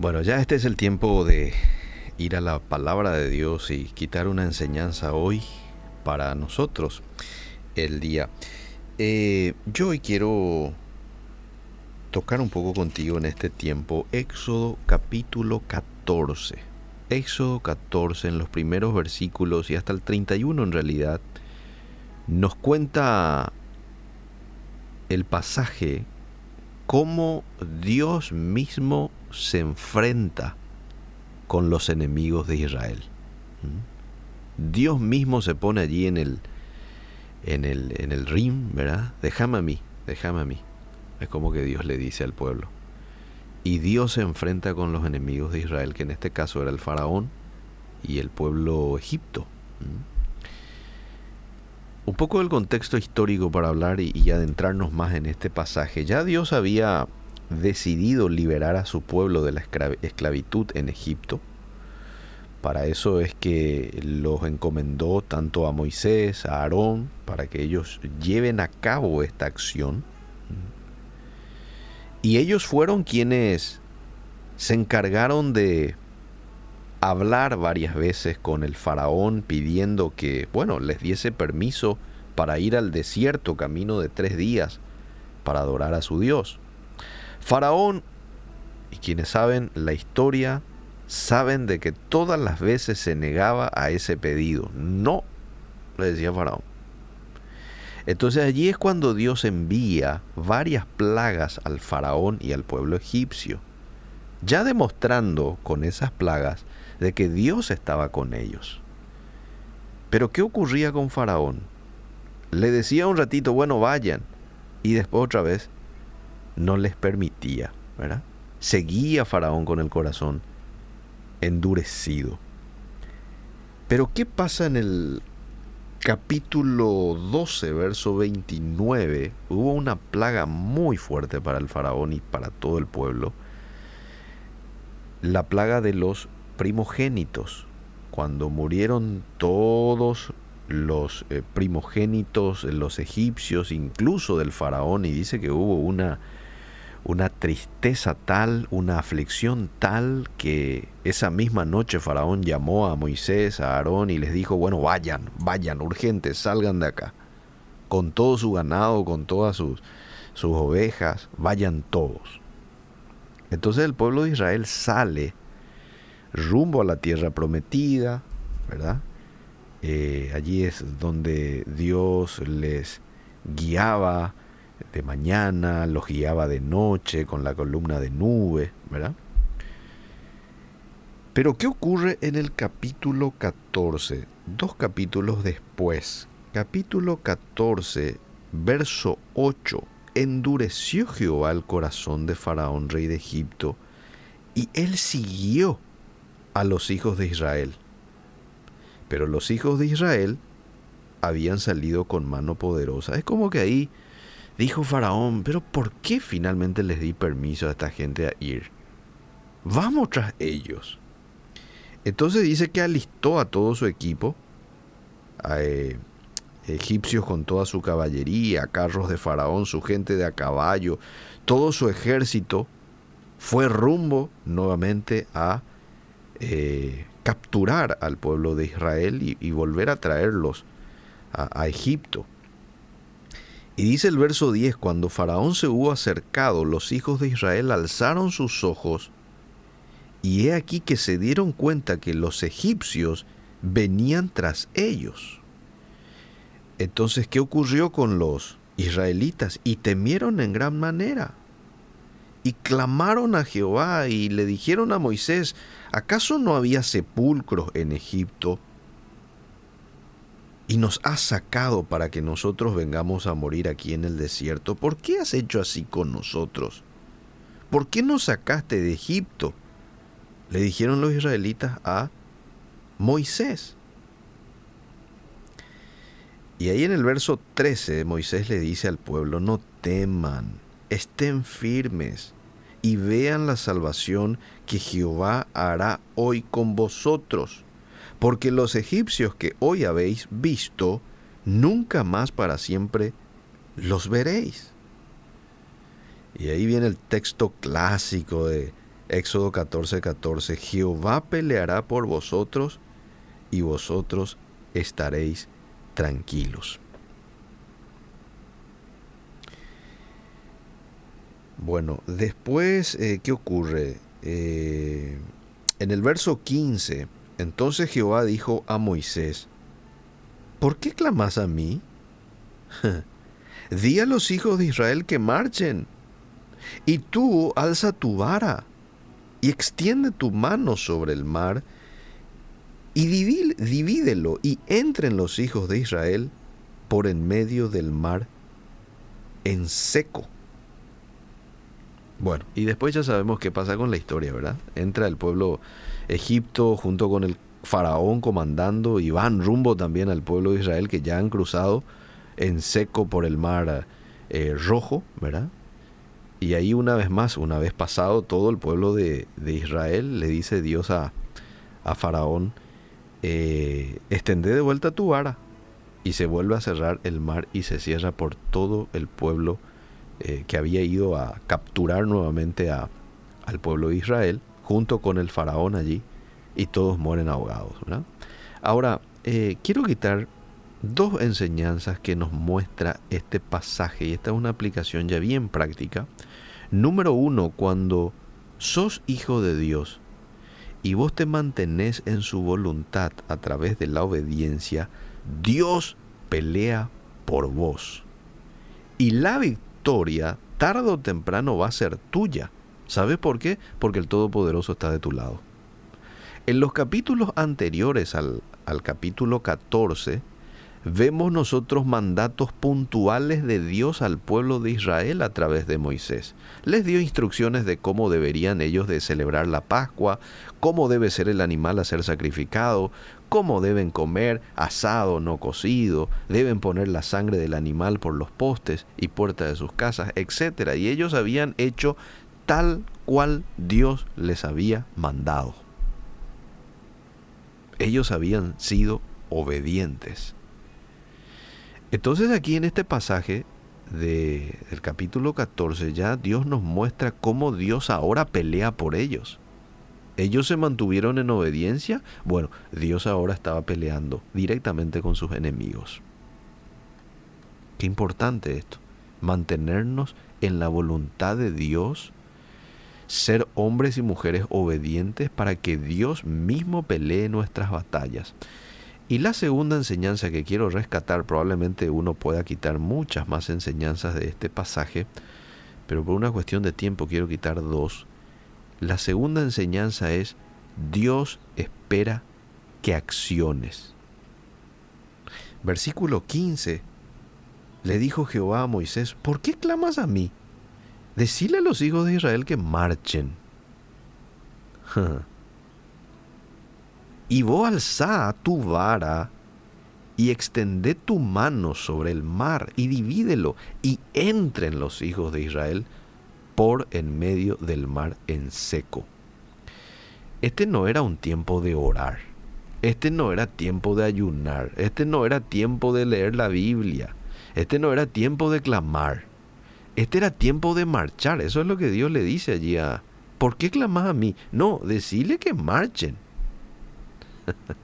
Bueno, ya este es el tiempo de ir a la palabra de Dios y quitar una enseñanza hoy para nosotros el día. Eh, yo hoy quiero tocar un poco contigo en este tiempo Éxodo capítulo 14. Éxodo 14 en los primeros versículos y hasta el 31 en realidad nos cuenta el pasaje cómo Dios mismo se enfrenta con los enemigos de Israel. ¿Mm? Dios mismo se pone allí en el, en el, en el rim, ¿verdad? Déjame a mí, déjame a mí. Es como que Dios le dice al pueblo. Y Dios se enfrenta con los enemigos de Israel, que en este caso era el faraón y el pueblo egipto. ¿Mm? Un poco del contexto histórico para hablar y, adentrarnos más en este pasaje. Ya Dios había decidido liberar a su pueblo de la esclavitud en Egipto. Para eso es que los encomendó tanto a Moisés, a Aarón, para que ellos lleven a cabo esta acción. Y ellos fueron quienes se encargaron de hablar varias veces con el faraón pidiendo que, bueno, les diese permiso para ir al desierto camino de tres días para adorar a su Dios. Faraón, y quienes saben la historia, saben de que todas las veces se negaba a ese pedido. No, le decía Faraón. Entonces allí es cuando Dios envía varias plagas al faraón y al pueblo egipcio, ya demostrando con esas plagas de que Dios estaba con ellos. Pero ¿qué ocurría con faraón? Le decía un ratito, bueno, vayan, y después otra vez no les permitía. Seguía Faraón con el corazón endurecido. Pero ¿qué pasa en el capítulo 12, verso 29? Hubo una plaga muy fuerte para el faraón y para todo el pueblo. La plaga de los primogénitos. Cuando murieron todos los eh, primogénitos, los egipcios, incluso del faraón, y dice que hubo una una tristeza tal, una aflicción tal, que esa misma noche Faraón llamó a Moisés, a Aarón y les dijo, bueno, vayan, vayan, urgentes, salgan de acá, con todo su ganado, con todas sus, sus ovejas, vayan todos. Entonces el pueblo de Israel sale rumbo a la tierra prometida, ¿verdad? Eh, allí es donde Dios les guiaba, de mañana, los guiaba de noche con la columna de nube, ¿verdad? Pero ¿qué ocurre en el capítulo 14? Dos capítulos después. Capítulo 14, verso 8. Endureció Jehová el corazón de Faraón, rey de Egipto, y él siguió a los hijos de Israel. Pero los hijos de Israel habían salido con mano poderosa. Es como que ahí Dijo Faraón, pero ¿por qué finalmente les di permiso a esta gente a ir? Vamos tras ellos. Entonces dice que alistó a todo su equipo, a eh, egipcios con toda su caballería, carros de Faraón, su gente de a caballo, todo su ejército, fue rumbo nuevamente a eh, capturar al pueblo de Israel y, volver a traerlos a Egipto. Y dice el verso 10, cuando Faraón se hubo acercado, los hijos de Israel alzaron sus ojos, y he aquí que se dieron cuenta que los egipcios venían tras ellos. Entonces, ¿qué ocurrió con los israelitas? Y temieron en gran manera. Y clamaron a Jehová y le dijeron a Moisés, ¿acaso no había sepulcros en Egipto? y nos has sacado para que nosotros vengamos a morir aquí en el desierto. ¿Por qué has hecho así con nosotros? ¿Por qué nos sacaste de Egipto? Le dijeron los israelitas a Moisés. Y ahí en el verso 13 Moisés le dice al pueblo, no teman, estén firmes y vean la salvación que Jehová hará hoy con vosotros porque los egipcios que hoy habéis visto, nunca más para siempre los veréis. Y ahí viene el texto clásico de Éxodo 14, 14. Jehová peleará por vosotros y vosotros estaréis tranquilos. Bueno, después, eh, ¿qué ocurre? Eh, en el verso 15, entonces Jehová dijo a Moisés, ¿por qué clamas a mí? Di a los hijos de Israel que marchen, y tú alza tu vara y extiende tu mano sobre el mar, y divídelo, y entren los hijos de Israel por en medio del mar en seco. Bueno, y después ya sabemos qué pasa con la historia, ¿verdad? Entra el pueblo Egipto junto con el faraón comandando y van rumbo también al pueblo de Israel que ya han cruzado en seco por el mar eh, rojo, ¿verdad? Y ahí una vez más, una vez pasado todo el pueblo de, Israel, le dice Dios a, a Faraón, eh, extende de vuelta tu vara. Y se vuelve a cerrar el mar y se cierra por todo el pueblo eh, que había ido a capturar nuevamente a, al pueblo de Israel, junto con el faraón allí, y todos mueren ahogados. Ahora, eh, quiero quitar dos enseñanzas que nos muestra este pasaje, y esta es una aplicación ya bien práctica. Número uno, cuando sos hijo de Dios y vos te mantenés en su voluntad a través de la obediencia, Dios pelea por vos. Y la victoria, tarde o temprano, va a ser tuya. ¿Sabes por qué? Porque el Todopoderoso está de tu lado. En los capítulos anteriores al, al capítulo 14, vemos nosotros mandatos puntuales de Dios al pueblo de Israel a través de Moisés. Les dio instrucciones de cómo deberían ellos de celebrar la Pascua, cómo debe ser el animal a ser sacrificado, cómo deben comer asado, no cocido, deben poner la sangre del animal por los postes y puertas de sus casas, etc. Y ellos habían hecho tal cual Dios les había mandado. Ellos habían sido obedientes. Entonces aquí en este pasaje de, del capítulo 14 ya Dios nos muestra cómo Dios ahora pelea por ellos. Ellos se mantuvieron en obediencia. Bueno, Dios ahora estaba peleando directamente con sus enemigos. Qué importante esto. Mantenernos en la voluntad de Dios. Ser hombres y mujeres obedientes para que Dios mismo pelee nuestras batallas. Y la segunda enseñanza que quiero rescatar, probablemente uno pueda quitar muchas más enseñanzas de este pasaje, pero por una cuestión de tiempo quiero quitar dos. La segunda enseñanza es, Dios espera que acciones. Versículo 15. Le dijo Jehová a Moisés, ¿por qué clamas a mí? Decile a los hijos de Israel que marchen. Y vos alzá tu vara y extendé tu mano sobre el mar y divídelo y entren los hijos de Israel por en medio del mar en seco. Este no era un tiempo de orar. Este no era tiempo de ayunar. Este no era tiempo de leer la Biblia. Este no era tiempo de clamar. Este era tiempo de marchar. Eso es lo que Dios le dice allí a... ¿Por qué clamas a mí? No, decirle que marchen.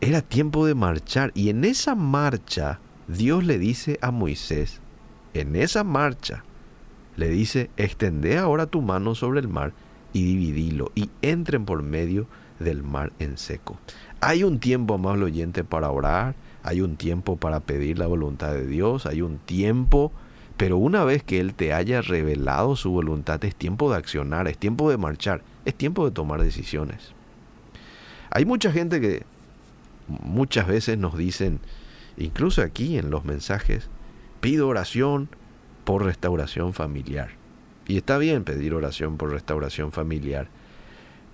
Era tiempo de marchar y en esa marcha Dios le dice a Moisés, en esa marcha, le dice, extende ahora tu mano sobre el mar y dividilo y entren por medio del mar en seco. Hay un tiempo, más oyente, para orar, hay un tiempo para pedir la voluntad de Dios, hay un tiempo, pero una vez que Él te haya revelado su voluntad, es tiempo de accionar, es tiempo de marchar, es tiempo de tomar decisiones. Hay mucha gente que muchas veces nos dicen, incluso aquí en los mensajes, pido oración por restauración familiar. Y está bien pedir oración por restauración familiar,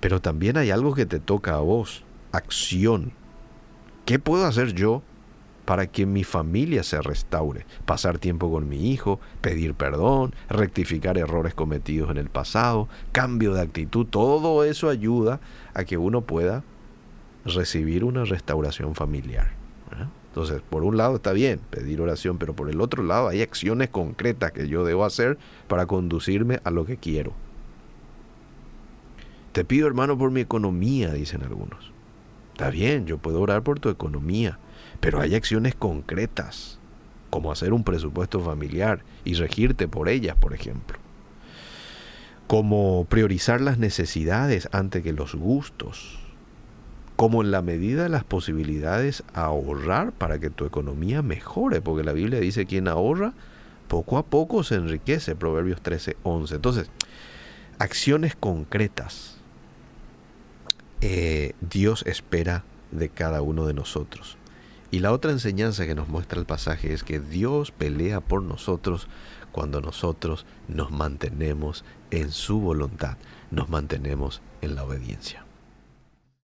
pero también hay algo que te toca a vos, acción. ¿Qué puedo hacer yo para que mi familia se restaure? Pasar tiempo con mi hijo, pedir perdón, rectificar errores cometidos en el pasado, cambio de actitud, todo eso ayuda a que uno pueda recibir una restauración familiar. Entonces, por un lado está bien pedir oración, pero por el otro lado hay acciones concretas que yo debo hacer para conducirme a lo que quiero. Te pido, hermano, por mi economía, dicen algunos. Está bien, yo puedo orar por tu economía, pero hay acciones concretas, como hacer un presupuesto familiar y regirte por ellas, por ejemplo. Como priorizar las necesidades antes que los gustos. Como en la medida de las posibilidades ahorrar para que tu economía mejore, porque la Biblia dice quien ahorra, poco a poco se enriquece, Proverbios 13, 11. Entonces, acciones concretas eh, Dios espera de cada uno de nosotros. Y la otra enseñanza que nos muestra el pasaje es que Dios pelea por nosotros cuando nosotros nos mantenemos en su voluntad, nos mantenemos en la obediencia.